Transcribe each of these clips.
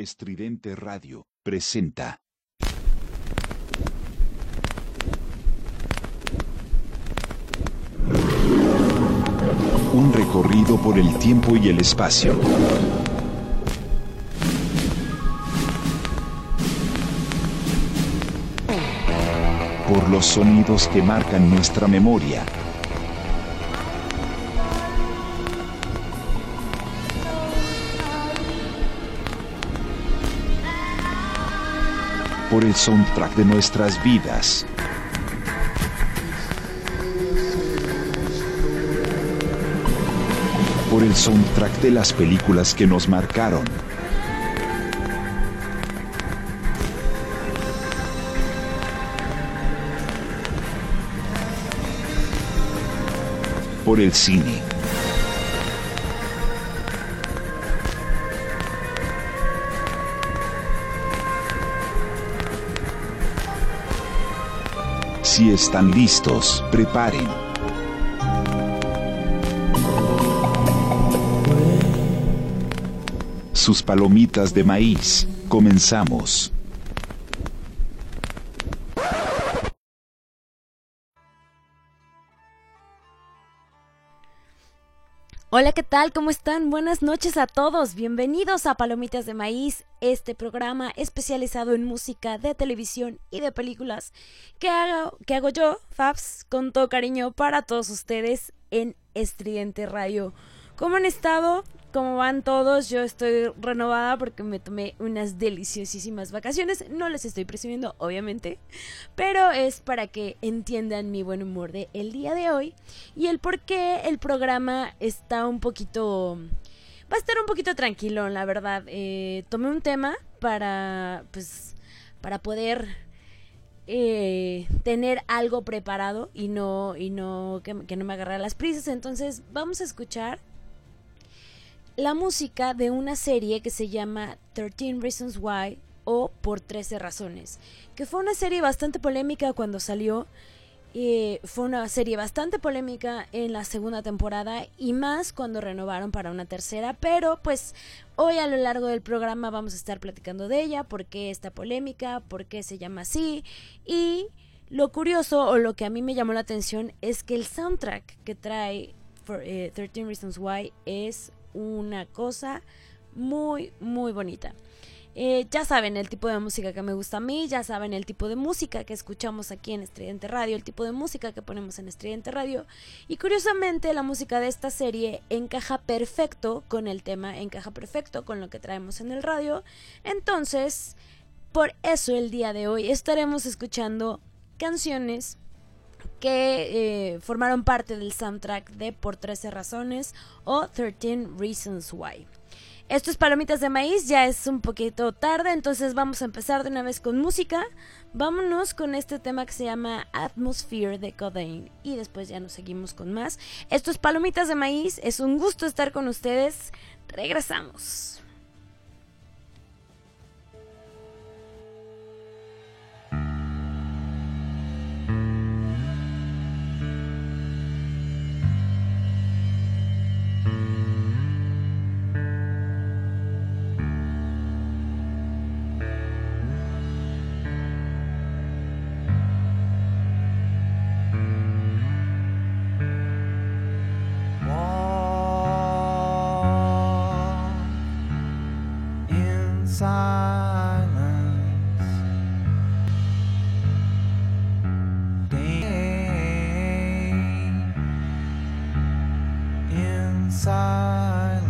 Estridente Radio presenta. Un recorrido por el tiempo y el espacio. Por los sonidos que marcan nuestra memoria. Por el soundtrack de nuestras vidas. Por el soundtrack de las películas que nos marcaron. Por el cine. Si están listos, preparen. Sus palomitas de maíz. Comenzamos. Hola, ¿qué tal? ¿Cómo están? Buenas noches a todos. Bienvenidos a Palomitas de Maíz, este programa especializado en música de televisión y de películas que hago, que hago yo, Fabs, con todo cariño para todos ustedes en Estridente Radio. ¿Cómo han estado? ¿Cómo van todos? Yo estoy renovada porque me tomé unas deliciosísimas vacaciones. No les estoy presumiendo, obviamente, pero es para que entiendan mi buen humor de el día de hoy y el por qué el programa está un poquito... Va a estar un poquito tranquilo, la verdad. Eh, tomé un tema para, pues, para poder eh, tener algo preparado y no, y no que, que no me agarrara las prisas. Entonces, vamos a escuchar la música de una serie que se llama 13 Reasons Why o Por 13 Razones, que fue una serie bastante polémica cuando salió. Fue una serie bastante polémica en la segunda temporada y más cuando renovaron para una tercera, pero pues hoy a lo largo del programa vamos a estar platicando de ella, por qué esta polémica, por qué se llama así y lo curioso o lo que a mí me llamó la atención es que el soundtrack que trae 13 eh, Reasons Why es una cosa muy, muy bonita. Eh, ya saben el tipo de música que me gusta a mí, ya saben el tipo de música que escuchamos aquí en Estridente Radio, el tipo de música que ponemos en Estridente Radio. Y curiosamente la música de esta serie encaja perfecto con el tema, encaja perfecto con lo que traemos en el radio. Entonces, por eso el día de hoy estaremos escuchando canciones que eh, formaron parte del soundtrack de Por 13 Razones o 13 Reasons Why. Esto es Palomitas de Maíz, ya es un poquito tarde, entonces vamos a empezar de una vez con música. Vámonos con este tema que se llama Atmosphere de Codain y después ya nos seguimos con más. Esto es Palomitas de Maíz, es un gusto estar con ustedes. Regresamos. silent.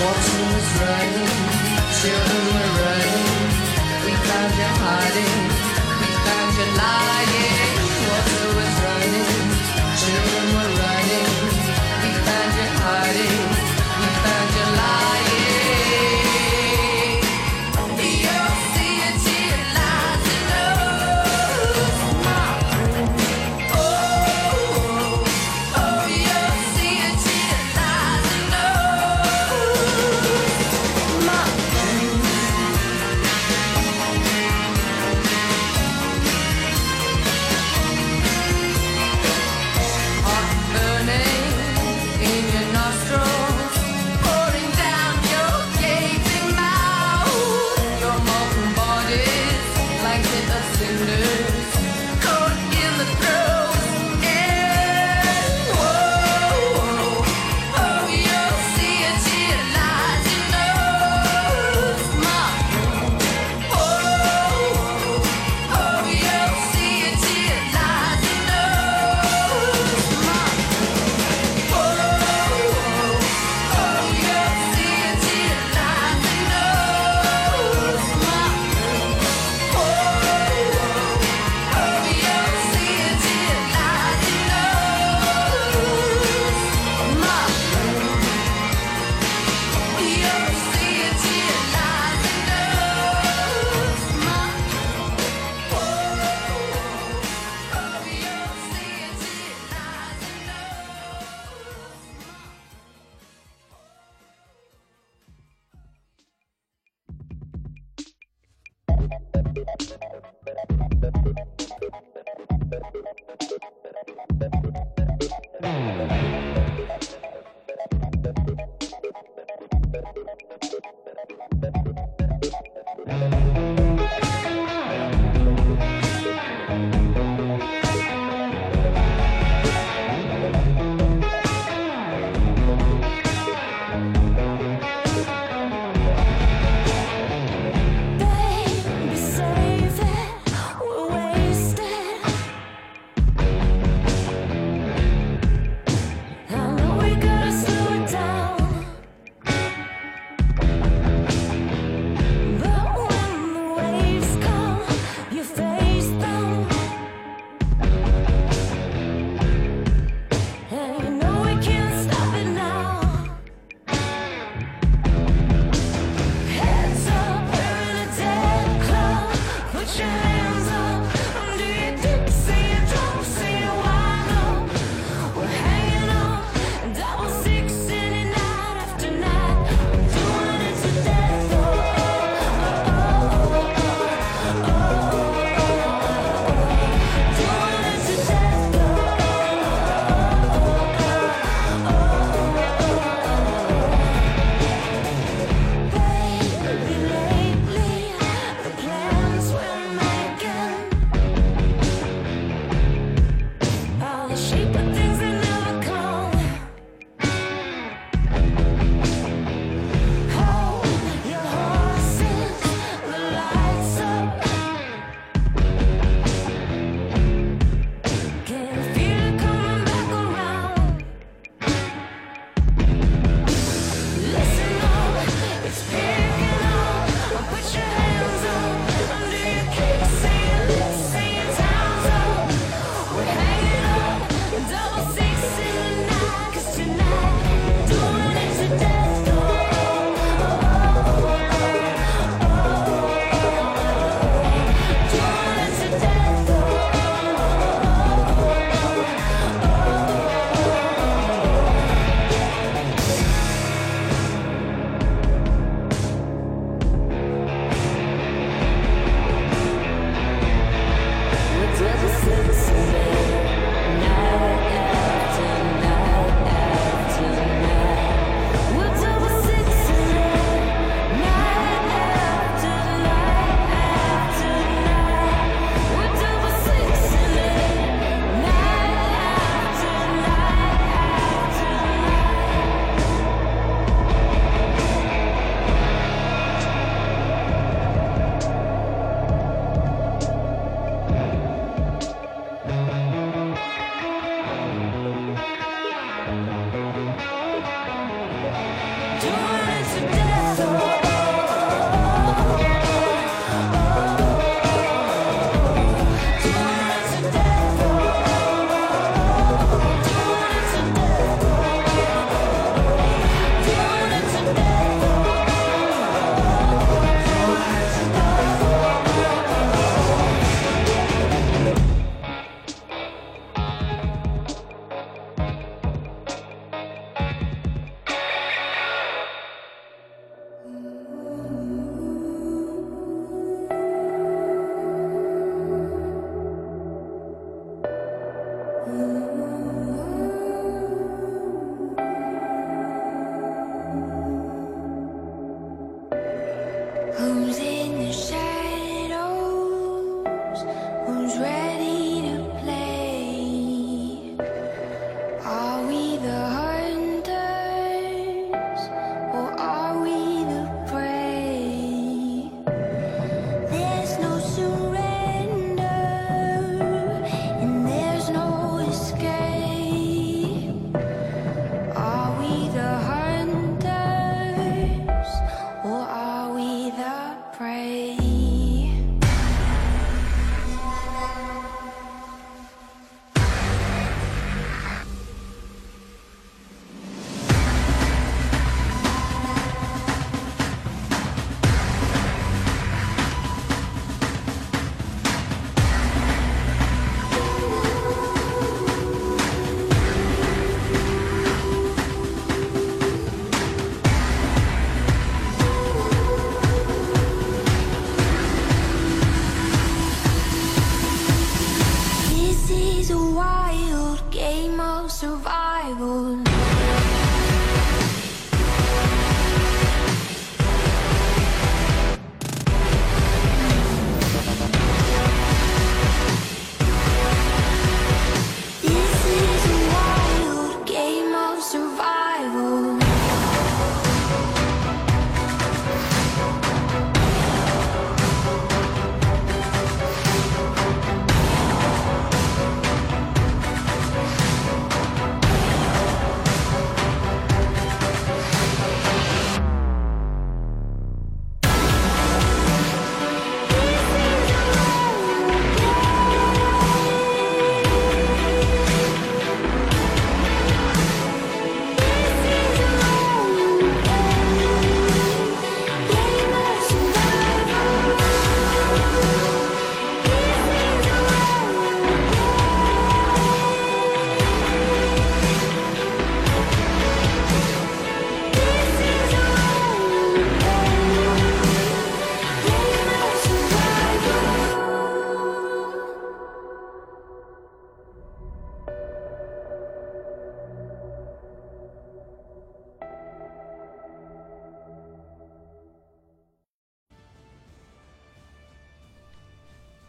Running, children were running. We found you hiding, we found you lying. Water was running, children.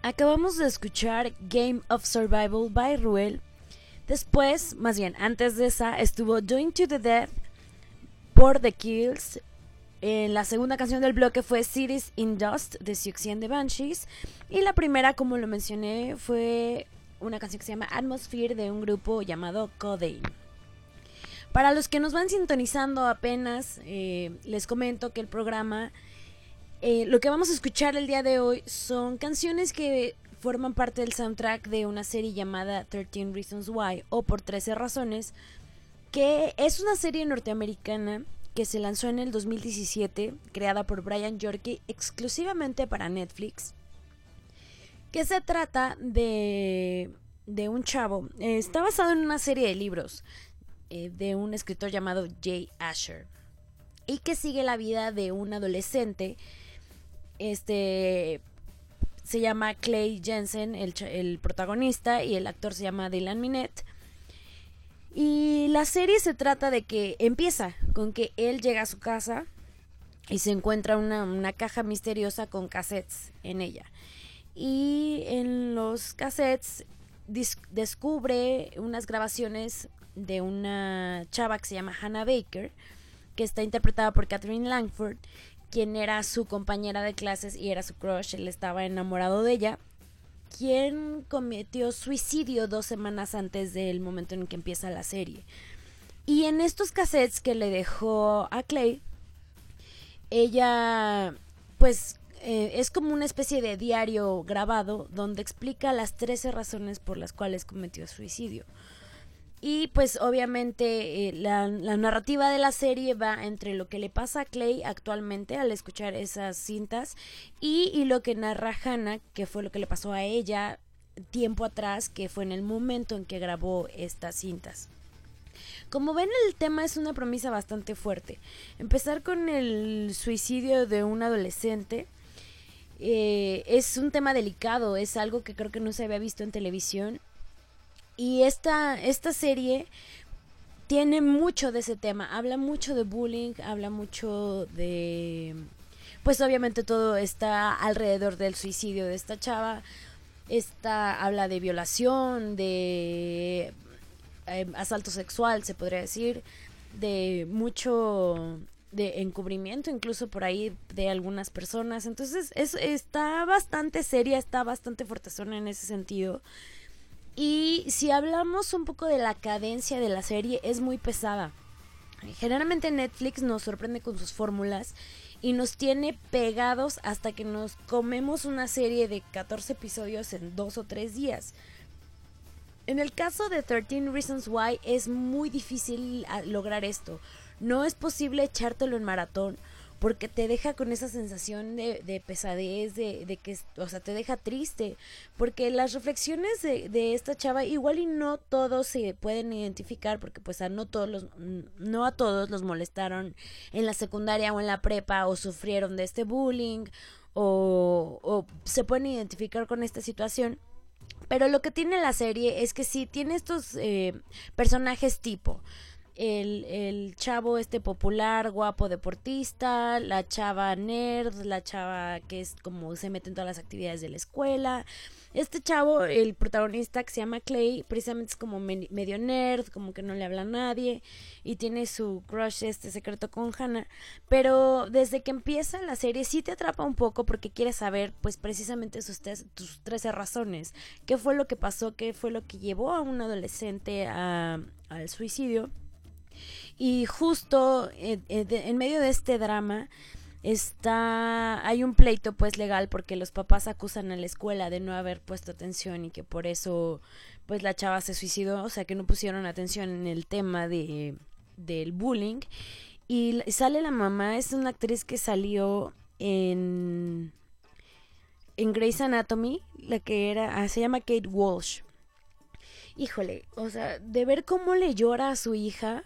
Acabamos de escuchar Game of Survival by Ruel. Después, más bien, antes de esa, estuvo Doing to the Death por The Kills. En la segunda canción del bloque fue Cities in Dust de Siouxsie and the Banshees. Y la primera, como lo mencioné, fue una canción que se llama Atmosphere de un grupo llamado Codeine. Para los que nos van sintonizando apenas, eh, les comento que el programa eh, lo que vamos a escuchar el día de hoy son canciones que forman parte del soundtrack de una serie llamada 13 Reasons Why o por 13 razones, que es una serie norteamericana que se lanzó en el 2017, creada por Brian Yorkie exclusivamente para Netflix, que se trata de, de un chavo, eh, está basado en una serie de libros eh, de un escritor llamado Jay Asher, y que sigue la vida de un adolescente este se llama Clay Jensen, el, protagonista, y el actor se llama Dylan Minette. Y la serie se trata de que empieza con que él llega a su casa y se encuentra una, caja misteriosa con cassettes en ella. Y en los cassettes descubre unas grabaciones de una chava que se llama Hannah Baker, que está interpretada por Catherine Langford, quien era su compañera de clases y era su crush, él estaba enamorado de ella, quien cometió suicidio dos semanas antes del momento en que empieza la serie. Y en estos cassettes que le dejó a Clay, ella pues eh, es como una especie de diario grabado donde explica las 13 razones por las cuales cometió suicidio. Y pues obviamente eh, la, narrativa de la serie va entre lo que le pasa a Clay actualmente al escuchar esas cintas y, lo que narra Hannah, que fue lo que le pasó a ella tiempo atrás, que fue en el momento en que grabó estas cintas. Como ven, el tema es una promesa bastante fuerte. Empezar con el suicidio de un adolescente eh, es un tema delicado, es algo que creo que no se había visto en televisión y esta, esta serie tiene mucho de ese tema, habla mucho de bullying, habla mucho de... Pues obviamente todo está alrededor del suicidio de esta chava. Esta habla de violación, de eh, asalto sexual, se podría decir, de mucho de encubrimiento incluso por ahí de algunas personas. Entonces es, está bastante seria, está bastante fuertezona en ese sentido. Y si hablamos un poco de la cadencia de la serie, es muy pesada. Generalmente Netflix nos sorprende con sus fórmulas y nos tiene pegados hasta que nos comemos una serie de 14 episodios en dos o tres días. En el caso de 13 Reasons Why es muy difícil ah, lograr esto. No es posible echártelo en maratón porque te deja con esa sensación de, pesadez, de, que, o sea, te deja triste, porque las reflexiones de, esta chava igual y no todos se pueden identificar, porque pues a no todos los, no a todos los molestaron en la secundaria o en la prepa o sufrieron de este bullying o, o se pueden identificar con esta situación. Pero lo que tiene la serie es que sí tiene estos eh, personajes tipo el, el, chavo este popular, guapo deportista, la chava nerd, la chava que es como se mete en todas las actividades de la escuela. Este chavo, el protagonista que se llama Clay, precisamente es como medio nerd, como que no le habla a nadie y tiene su crush este secreto con Hannah, pero desde que empieza la serie sí te atrapa un poco porque quieres saber pues precisamente sus, tus 13 razones, qué fue lo que pasó, qué fue lo que llevó a un adolescente a, al suicidio y justo eh, eh, en medio de este drama está hay un pleito pues legal porque los papás acusan a la escuela de no haber puesto atención y que por eso pues la chava se suicidó, o sea que no pusieron atención en el tema de del bullying y sale la mamá, es una actriz que salió en en Grey's Anatomy, la que era, ah, se llama Kate Walsh. Híjole, o sea, de ver cómo le llora a su hija,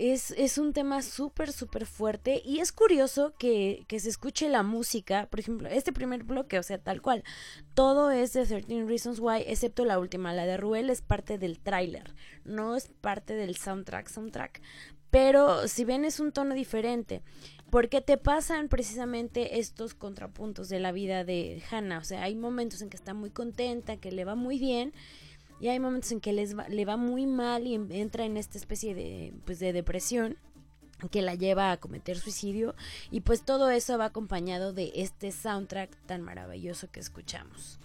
es, es un tema súper, súper fuerte y es curioso que, que, se escuche la música, por ejemplo, este primer bloque, o sea, tal cual, todo es de 13 Reasons Why, excepto la última, la de Ruel es parte del tráiler, no es parte del soundtrack, soundtrack, pero si ven es un tono diferente. porque te pasan precisamente estos contrapuntos de la vida de Hannah. O sea, hay momentos en que está muy contenta, que le va muy bien, y hay momentos en que les le va muy mal y entra en esta especie de, pues, de depresión que la lleva a cometer suicidio y pues todo eso va acompañado de este soundtrack tan maravilloso que escuchamos.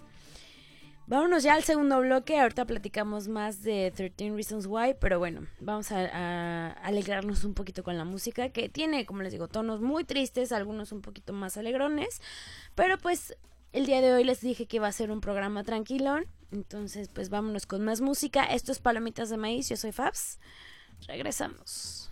Vámonos ya al segundo bloque, ahorita platicamos más de 13 Reasons Why, pero bueno, vamos a, alegrarnos un poquito con la música, que tiene, como les digo, tonos muy tristes, algunos un poquito más alegrones, pero pues el día de hoy les dije que iba a ser un programa tranquilón, entonces pues vámonos con más música, esto es Palomitas de Maíz, yo soy Fabs, regresamos.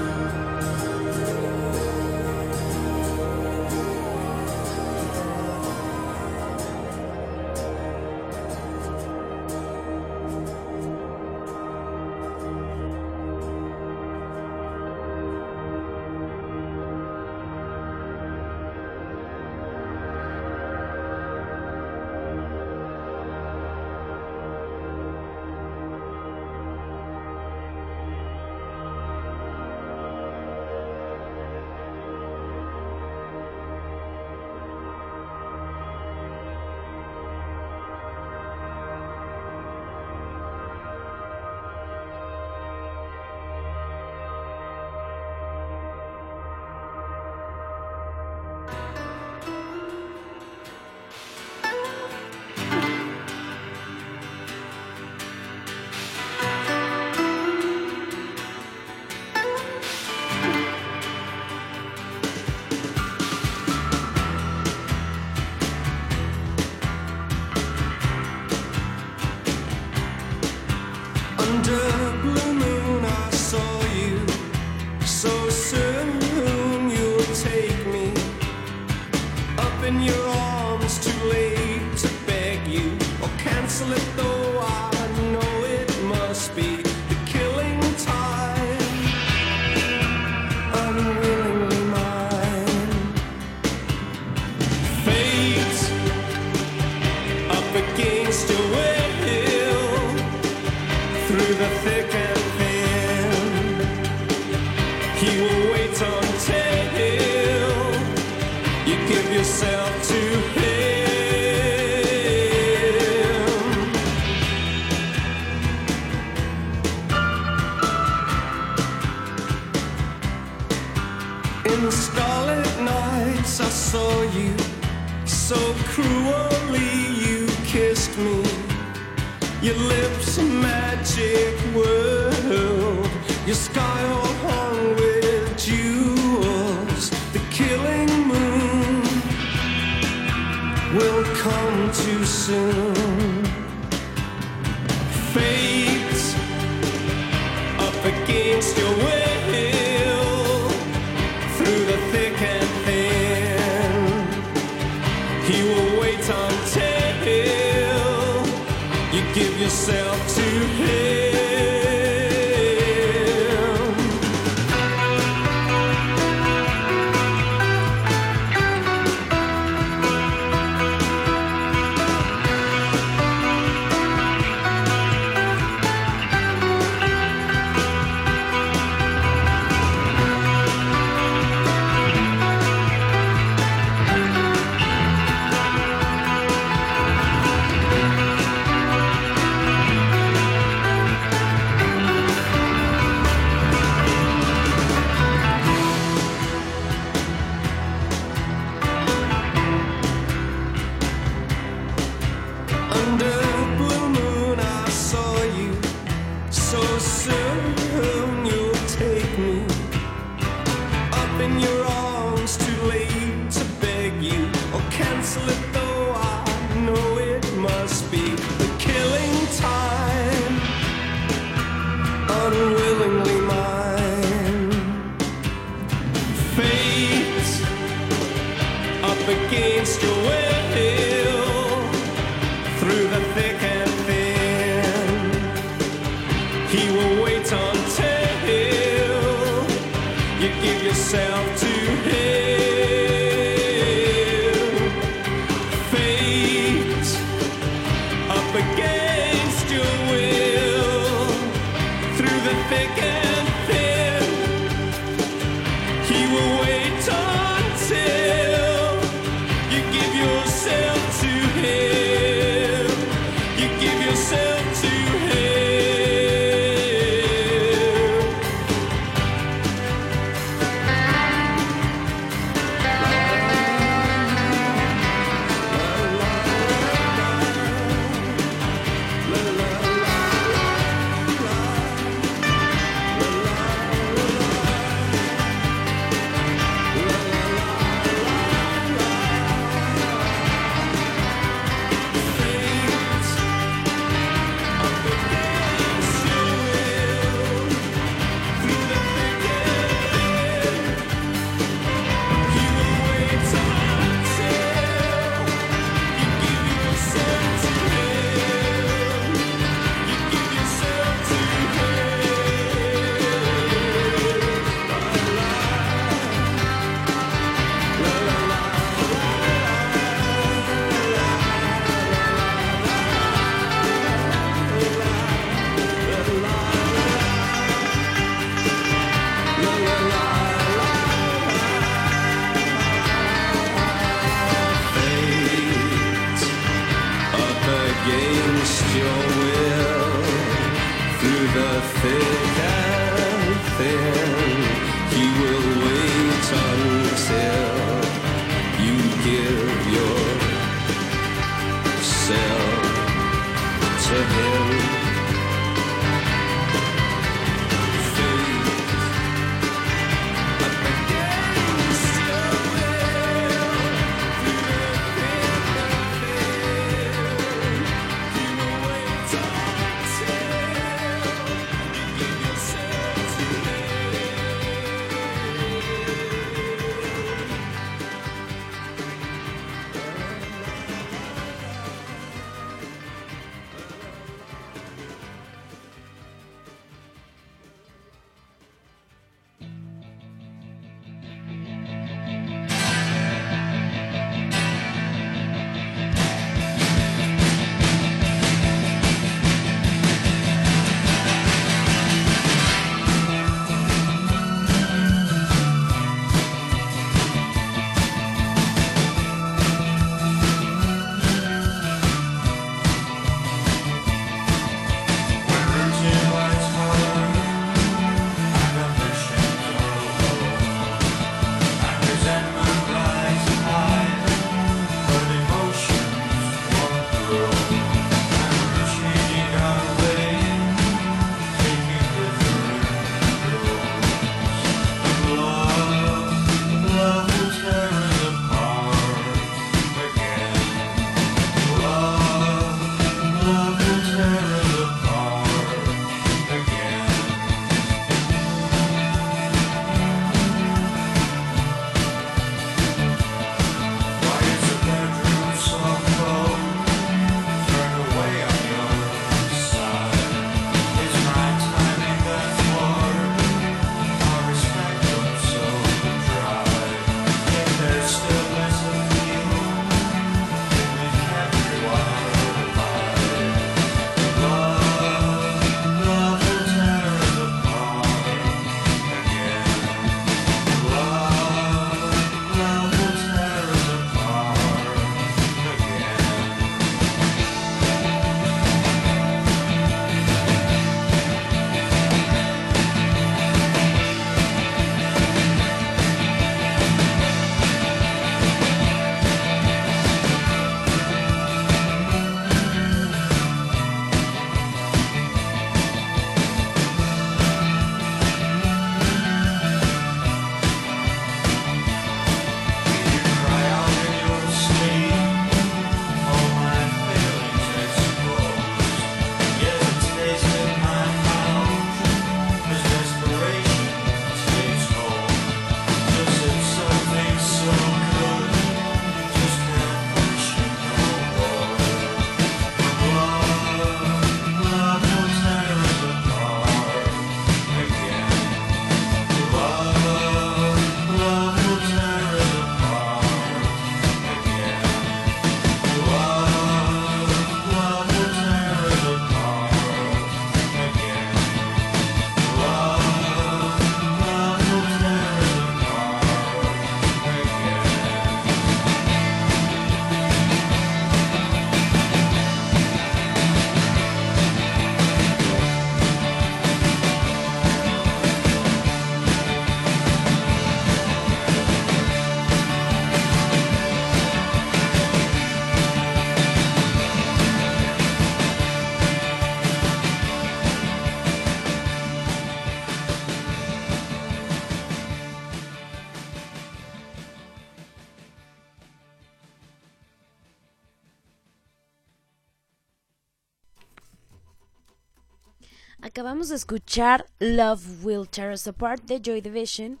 Acabamos de escuchar Love Will Tear Us Apart de Joy Division.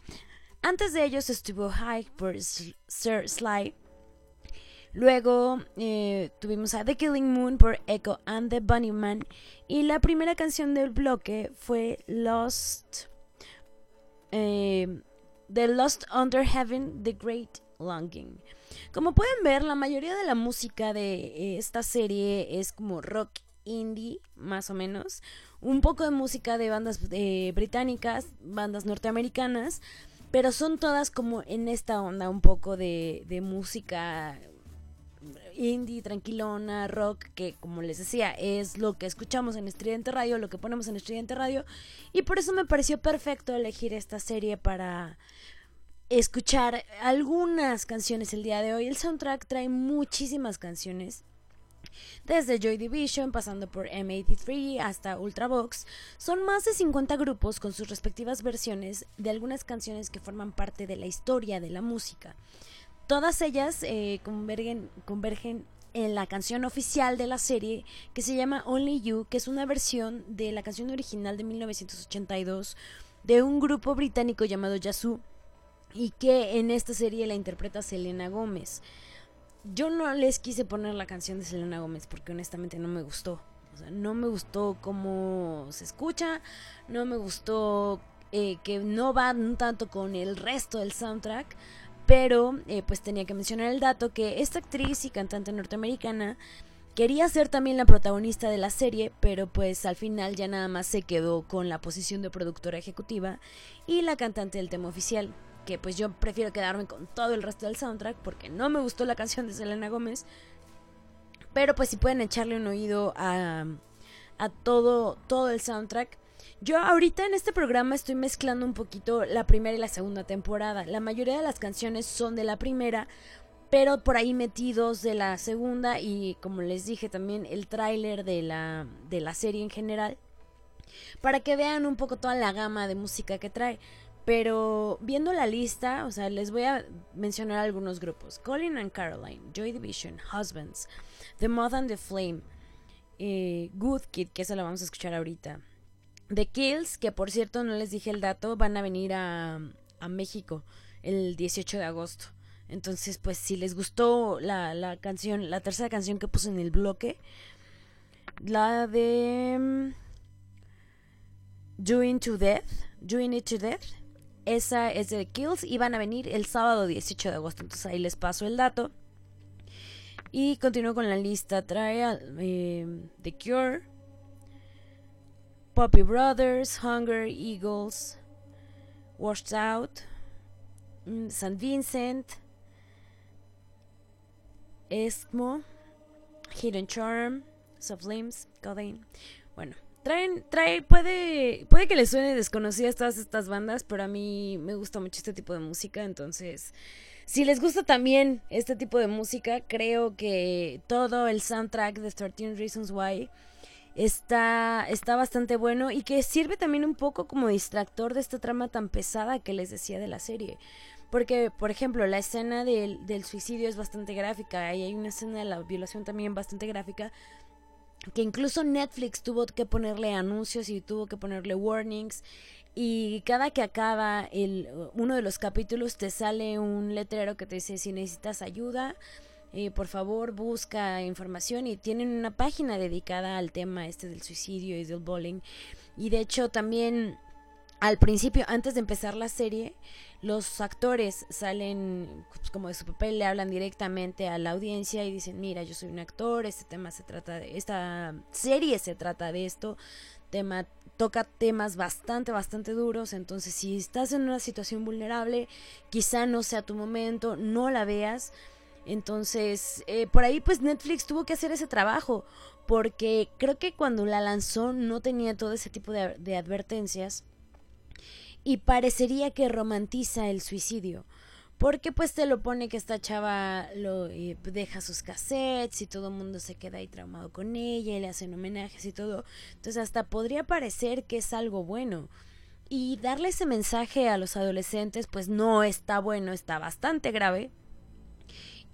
Antes de ellos estuvo High por Sir Sly. Luego eh, tuvimos a The Killing Moon por Echo and the Bunnyman. Y la primera canción del bloque fue Lost. Eh, the Lost Under Heaven, The Great Longing. Como pueden ver, la mayoría de la música de eh, esta serie es como rock indie, más o menos. Un poco de música de bandas británicas, bandas norteamericanas, pero son todas como en esta onda un poco de, de música indie, tranquilona, rock, que como les decía, es lo que escuchamos en Estridente Radio, lo que ponemos en Estridente Radio, y por eso me pareció perfecto elegir esta serie para escuchar algunas canciones el día de hoy. El soundtrack trae muchísimas canciones. Desde Joy Division, pasando por M83 hasta Ultravox, son más de 50 grupos con sus respectivas versiones de algunas canciones que forman parte de la historia de la música. Todas ellas eh, convergen, en la canción oficial de la serie que se llama Only You, que es una versión de la canción original de 1982 de un grupo británico llamado Yazoo y que en esta serie la interpreta Selena Gómez. Yo no les quise poner la canción de Selena Gómez porque honestamente no me gustó. O sea, no me gustó cómo se escucha, no me gustó eh, que no va tanto con el resto del soundtrack. Pero eh, pues tenía que mencionar el dato que esta actriz y cantante norteamericana quería ser también la protagonista de la serie, pero pues al final ya nada más se quedó con la posición de productora ejecutiva y la cantante del tema oficial. Que pues yo prefiero quedarme con todo el resto del soundtrack porque no me gustó la canción de Selena Gómez. Pero pues si pueden echarle un oído a, a todo, todo el soundtrack, yo ahorita en este programa estoy mezclando un poquito la primera y la segunda temporada. La mayoría de las canciones son de la primera, pero por ahí metidos de la segunda y como les dije también el tráiler de la, de la serie en general, para que vean un poco toda la gama de música que trae. Pero viendo la lista, o sea, les voy a mencionar algunos grupos. Colin and Caroline, Joy Division, Husbands, The Moth and the Flame, eh, Good Kid, que eso lo vamos a escuchar ahorita. The Kills, que por cierto no les dije el dato, van a venir a, a México el 18 de agosto. Entonces, pues si les gustó la, la canción, la tercera canción que puse en el bloque, la de mm, Doing to Death, Doing It to Death, esa es de Kills y van a venir el sábado 18 de agosto. Entonces ahí les paso el dato. Y continúo con la lista. Trae eh, The Cure, Poppy Brothers, Hunger, Eagles, Washed Out, mm, St. Vincent, Eskmo, Hidden Charm, Soft Limbs, Codain. Bueno, traen, trae, puede, puede que les suene desconocidas todas estas bandas, pero a mí me gusta mucho este tipo de música, entonces, si les gusta también este tipo de música, creo que todo el soundtrack de 13 Reasons Why está, está bastante bueno y que sirve también un poco como distractor de esta trama tan pesada que les decía de la serie. Porque, por ejemplo, la escena del, del suicidio es bastante gráfica y hay una escena de la violación también bastante gráfica que incluso Netflix tuvo que ponerle anuncios y tuvo que ponerle warnings y cada que acaba el, uno de los capítulos te sale un letrero que te dice si necesitas ayuda eh, por favor busca información y tienen una página dedicada al tema este del suicidio y del bullying. Y de hecho también al principio antes de empezar la serie los actores salen pues, como de su papel le hablan directamente a la audiencia y dicen mira yo soy un actor este tema se trata de esta serie se trata de esto tema toca temas bastante bastante duros entonces si estás en una situación vulnerable quizá no sea tu momento no la veas entonces, eh, por ahí pues Netflix tuvo que hacer ese trabajo, porque creo que cuando la lanzó no tenía todo ese tipo de, advertencias y parecería que romantiza el suicidio. Porque pues te lo pone que esta chava lo eh, deja sus cassettes y todo el mundo se queda ahí traumado con ella y le hacen homenajes y todo. Entonces hasta podría parecer que es algo bueno. Y darle ese mensaje a los adolescentes pues no está bueno, está bastante grave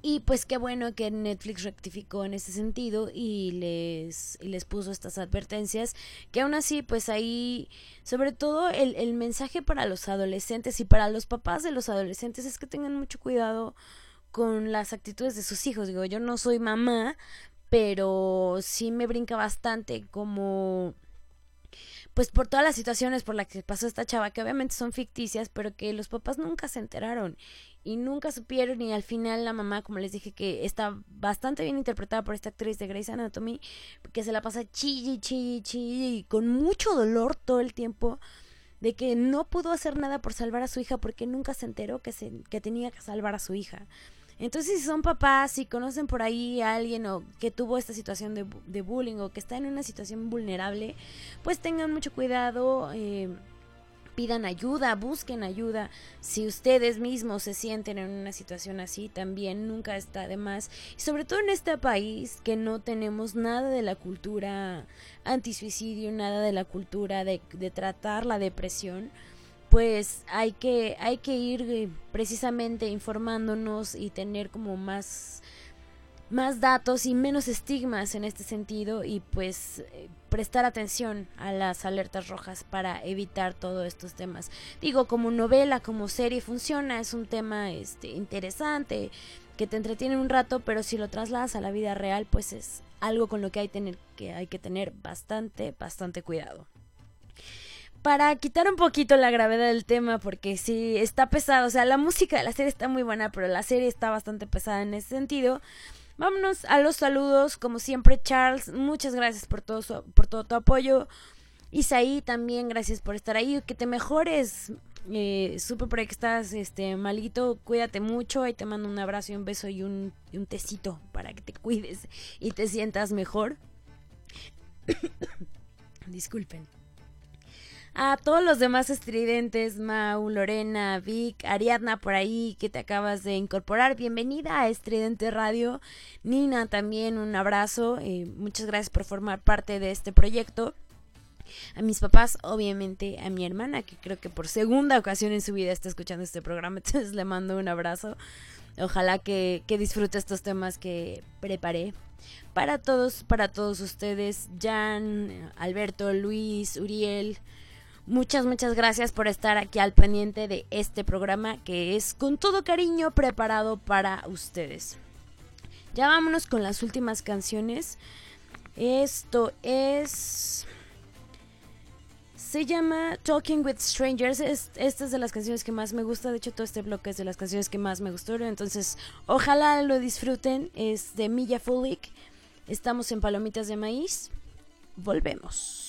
Y pues qué bueno que Netflix rectificó en ese sentido y les, y les puso estas advertencias, que aún así pues ahí, sobre todo el, el mensaje para los adolescentes y para los papás de los adolescentes es que tengan mucho cuidado con las actitudes de sus hijos. Digo, yo no soy mamá, pero sí me brinca bastante como pues por todas las situaciones por las que pasó esta chava, que obviamente son ficticias, pero que los papás nunca se enteraron y nunca supieron y al final la mamá, como les dije, que está bastante bien interpretada por esta actriz de Grey's Anatomy, que se la pasa chilli, chilli, chilli y con mucho dolor todo el tiempo de que no pudo hacer nada por salvar a su hija porque nunca se enteró que, se, que tenía que salvar a su hija. Entonces, si son papás, si conocen por ahí a alguien o que tuvo esta situación de, bullying o que está en una situación vulnerable, pues tengan mucho cuidado. Eh, pidan ayuda, busquen ayuda. Si ustedes mismos se sienten en una situación así, también nunca está de más. Y sobre todo en este país que no tenemos nada de la cultura antisuicidio, nada de la cultura de tratar la depresión pues hay que, hay que ir eh, precisamente informándonos y tener como más, más datos y menos estigmas en este sentido y pues eh, prestar atención a las alertas rojas para evitar todos estos temas. Digo, como novela, como serie funciona, es un tema este, interesante que te entretiene un rato, pero si lo trasladas a la vida real, pues es algo con lo que hay, tener, que, hay que tener bastante, bastante cuidado para quitar un poquito la gravedad del tema, porque sí, está pesado, o sea, la música de la serie está muy buena, pero la serie está bastante pesada en ese sentido. Vámonos a los saludos, como siempre, Charles, muchas gracias por todo, por todo tu apoyo. Isaí, también gracias por estar ahí, que te mejores. Eh, supe por que estás este, malito, cuídate mucho, ahí te mando un abrazo y un beso y un, y un tecito para que te cuides y te sientas mejor. Disculpen. A todos los demás estridentes, Mau, Lorena, Vic, Ariadna por ahí que te acabas de incorporar, bienvenida a Estridente Radio. Nina también un abrazo, eh, muchas gracias por formar parte de este proyecto. A mis papás, obviamente a mi hermana, que creo que por segunda ocasión en su vida está escuchando este programa, entonces le mando un abrazo. Ojalá que, que disfrute estos temas que preparé para todos, para todos ustedes, Jan, Alberto, Luis, Uriel, Muchas, muchas gracias por estar aquí al pendiente de este programa que es con todo cariño preparado para ustedes. Ya vámonos con las últimas canciones. Esto es... Se llama Talking with Strangers. esta es de las canciones que más me gusta. De hecho, todo este bloque es de las canciones que más me gustaron. Entonces, ojalá lo disfruten. Es de Milla Fulik. Estamos en Palomitas de Maíz. Volvemos.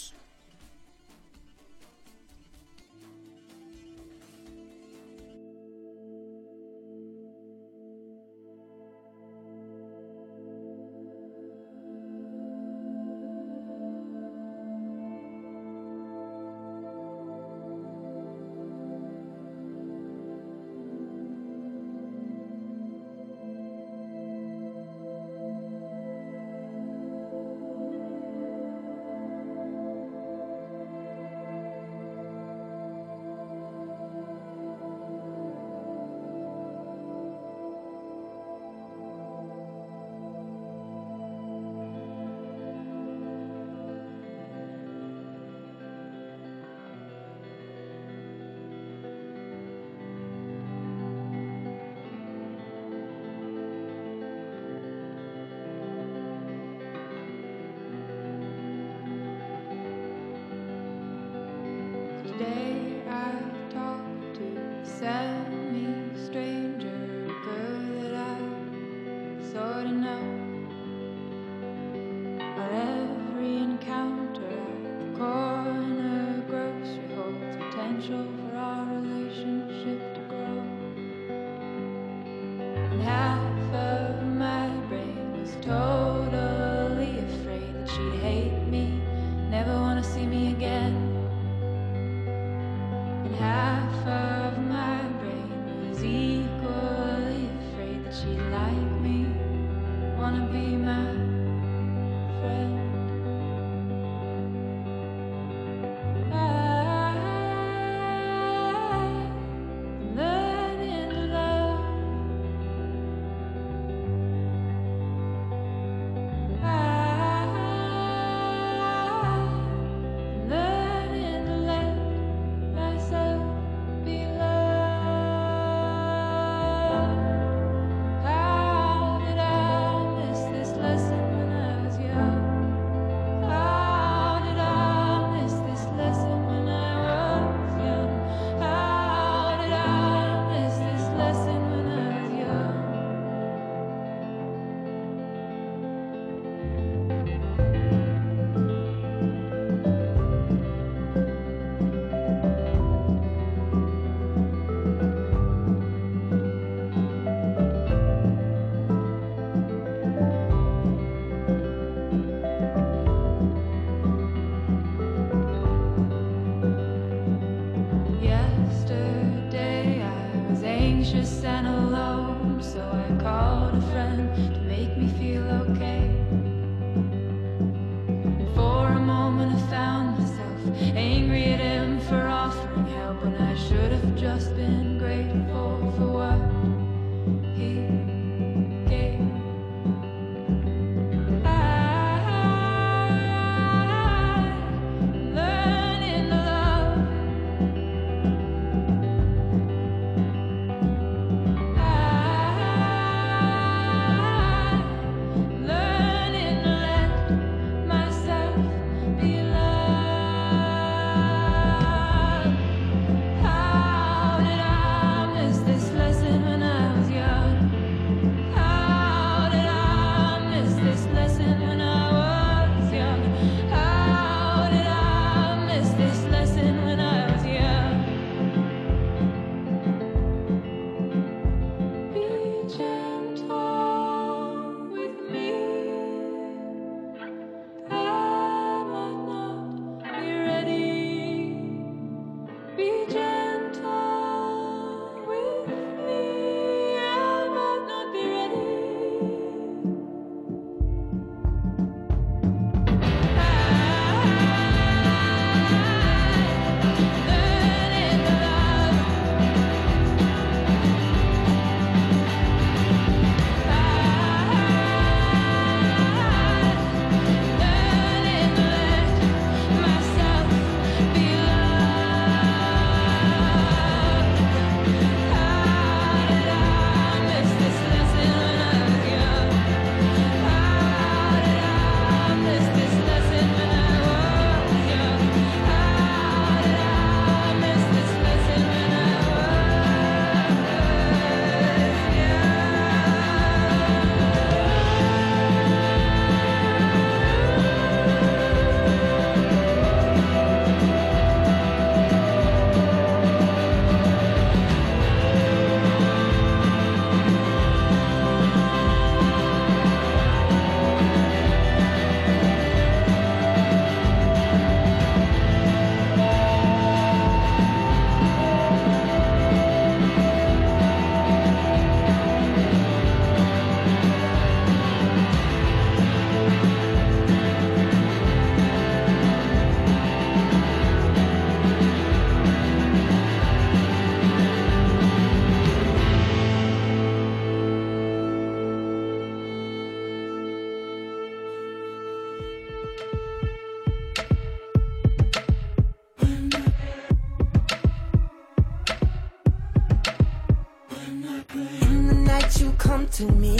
to me.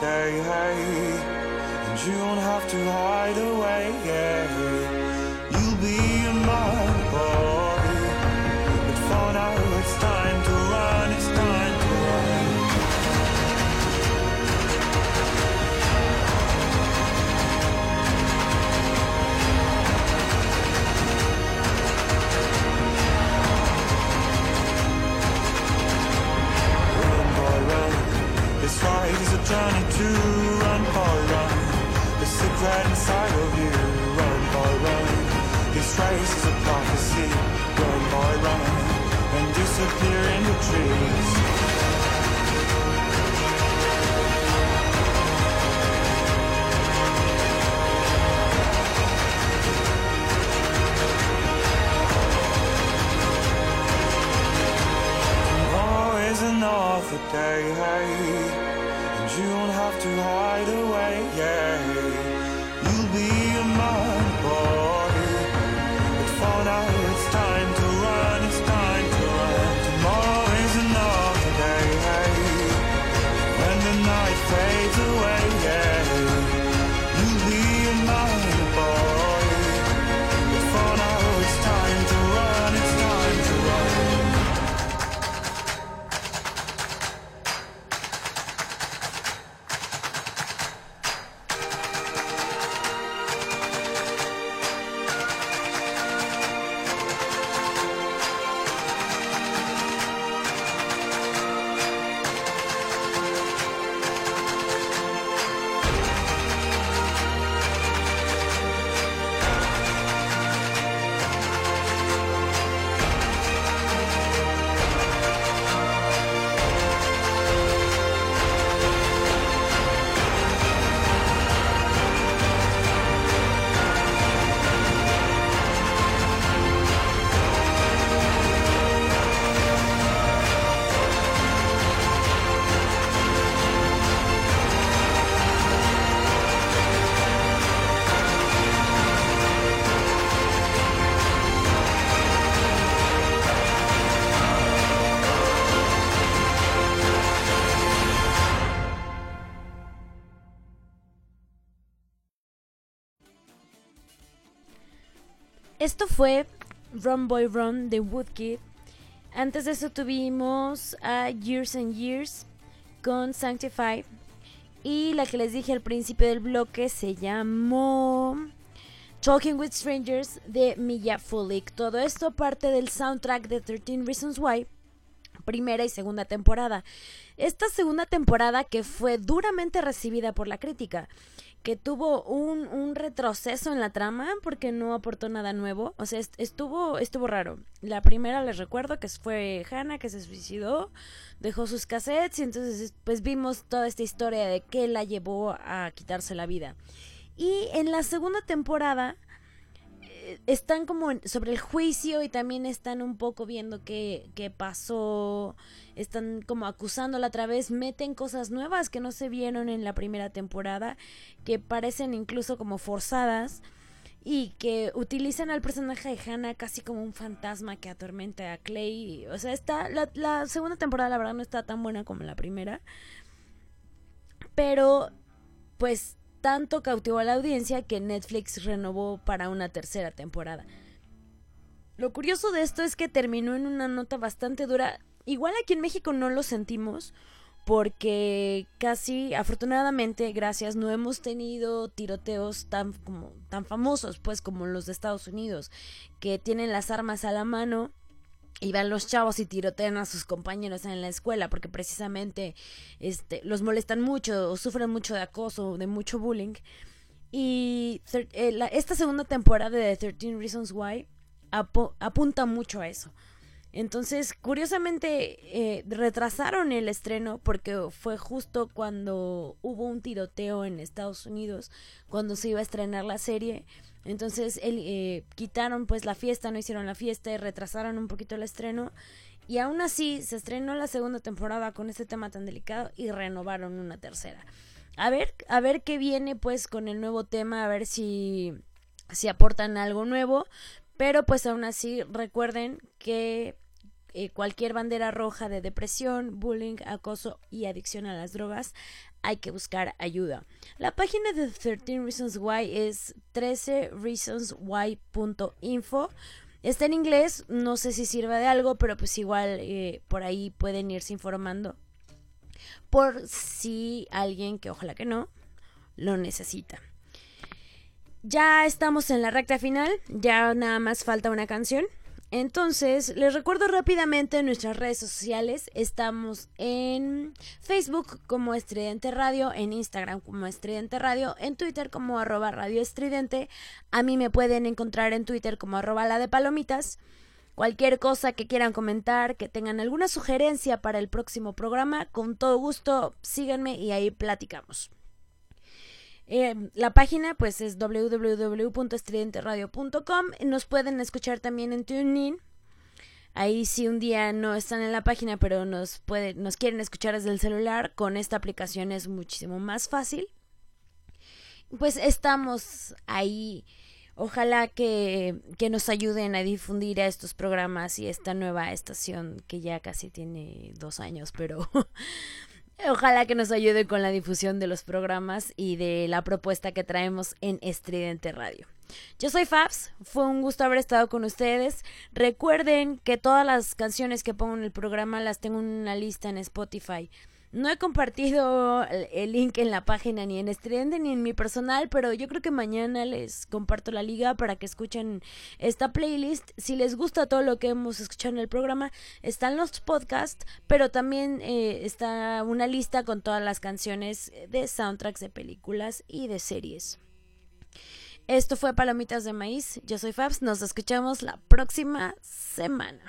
day, and you don't have to hide away. trying to run, boy, run. the secret inside of you. Run, boy, run. This race is a prophecy. Run, by run. And disappear in the trees. another day. You don't have to hide away, yeah. Esto fue Run Boy Run de Woodkid. Antes de eso tuvimos a Years and Years con Sanctify. Y la que les dije al principio del bloque se llamó Talking with Strangers de Mia Fulik. Todo esto parte del soundtrack de 13 Reasons Why, primera y segunda temporada. Esta segunda temporada que fue duramente recibida por la crítica, que tuvo un, un retroceso en la trama porque no aportó nada nuevo. O sea, est- estuvo, estuvo raro. La primera les recuerdo que fue Hannah que se suicidó, dejó sus cassettes y entonces pues vimos toda esta historia de qué la llevó a quitarse la vida. Y en la segunda temporada están como sobre el juicio y también están un poco viendo qué, qué pasó, están como acusándola otra vez, meten cosas nuevas que no se vieron en la primera temporada, que parecen incluso como forzadas y que utilizan al personaje de Hannah casi como un fantasma que atormenta a Clay. O sea, está la segunda temporada la verdad no está tan buena como la primera, pero pues tanto cautivó a la audiencia que Netflix renovó para una tercera temporada. Lo curioso de esto es que terminó en una nota bastante dura. Igual aquí en México no lo sentimos porque casi afortunadamente gracias no hemos tenido tiroteos tan como tan famosos pues como los de Estados Unidos que tienen las armas a la mano y van los chavos y tirotean a sus compañeros en la escuela porque precisamente este, los molestan mucho o sufren mucho de acoso, de mucho bullying. Y eh, la- esta segunda temporada de 13 Reasons Why apu- apunta mucho a eso. Entonces, curiosamente, eh, retrasaron el estreno porque fue justo cuando hubo un tiroteo en Estados Unidos, cuando se iba a estrenar la serie. Entonces, el, eh, quitaron pues la fiesta, no hicieron la fiesta y retrasaron un poquito el estreno. Y aún así, se estrenó la segunda temporada con este tema tan delicado y renovaron una tercera. A ver, a ver qué viene pues con el nuevo tema, a ver si, si aportan algo nuevo. Pero pues aún así recuerden que eh, cualquier bandera roja de depresión, bullying, acoso y adicción a las drogas hay que buscar ayuda. La página de 13 Reasons Why es 13reasonswhy.info. Está en inglés, no sé si sirva de algo, pero pues igual eh, por ahí pueden irse informando. Por si alguien, que ojalá que no, lo necesita. Ya estamos en la recta final, ya nada más falta una canción. Entonces, les recuerdo rápidamente nuestras redes sociales. Estamos en Facebook como Estridente Radio, en Instagram como Estridente Radio, en Twitter como arroba Radio Estridente. A mí me pueden encontrar en Twitter como arroba la de palomitas. Cualquier cosa que quieran comentar, que tengan alguna sugerencia para el próximo programa, con todo gusto síganme y ahí platicamos. Eh, la página pues es www.estridenteradio.com. Nos pueden escuchar también en TuneIn. Ahí si un día no están en la página, pero nos puede, nos quieren escuchar desde el celular, con esta aplicación es muchísimo más fácil. pues estamos ahí. Ojalá que, que nos ayuden a difundir a estos programas y esta nueva estación que ya casi tiene dos años, pero Ojalá que nos ayude con la difusión de los programas y de la propuesta que traemos en Estridente Radio. Yo soy Fabs, fue un gusto haber estado con ustedes. Recuerden que todas las canciones que pongo en el programa las tengo en una lista en Spotify. No he compartido el link en la página ni en Estridente ni en mi personal, pero yo creo que mañana les comparto la liga para que escuchen esta playlist. Si les gusta todo lo que hemos escuchado en el programa, están los podcasts, pero también eh, está una lista con todas las canciones de soundtracks de películas y de series. Esto fue Palomitas de Maíz. Yo soy Fabs. Nos escuchamos la próxima semana.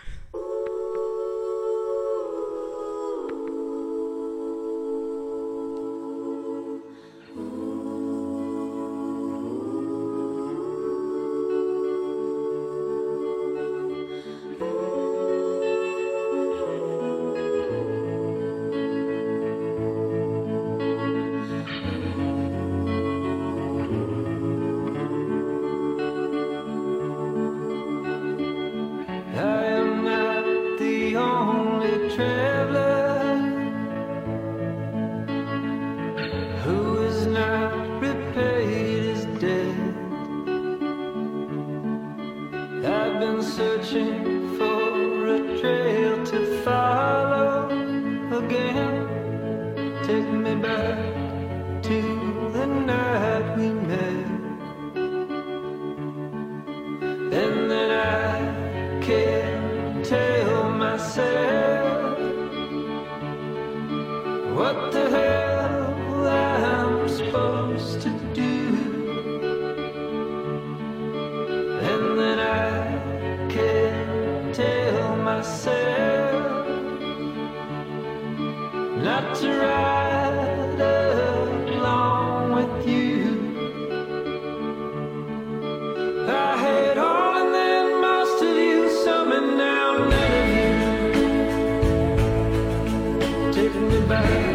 Por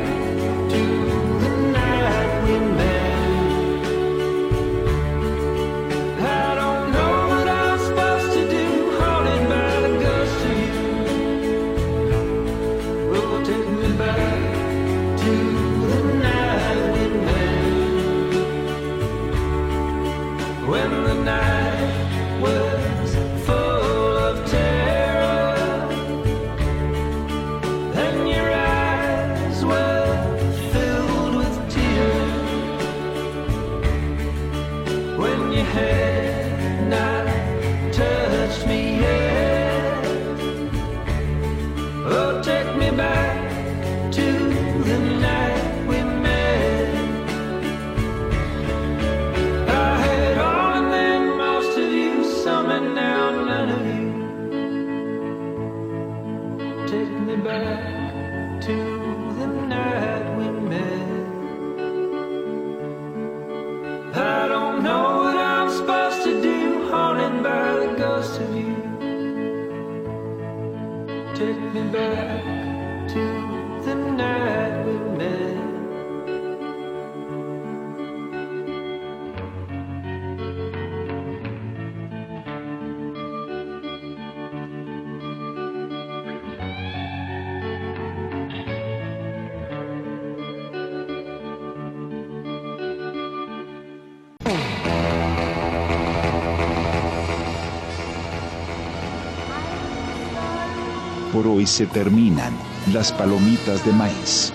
se terminan las palomitas de maíz.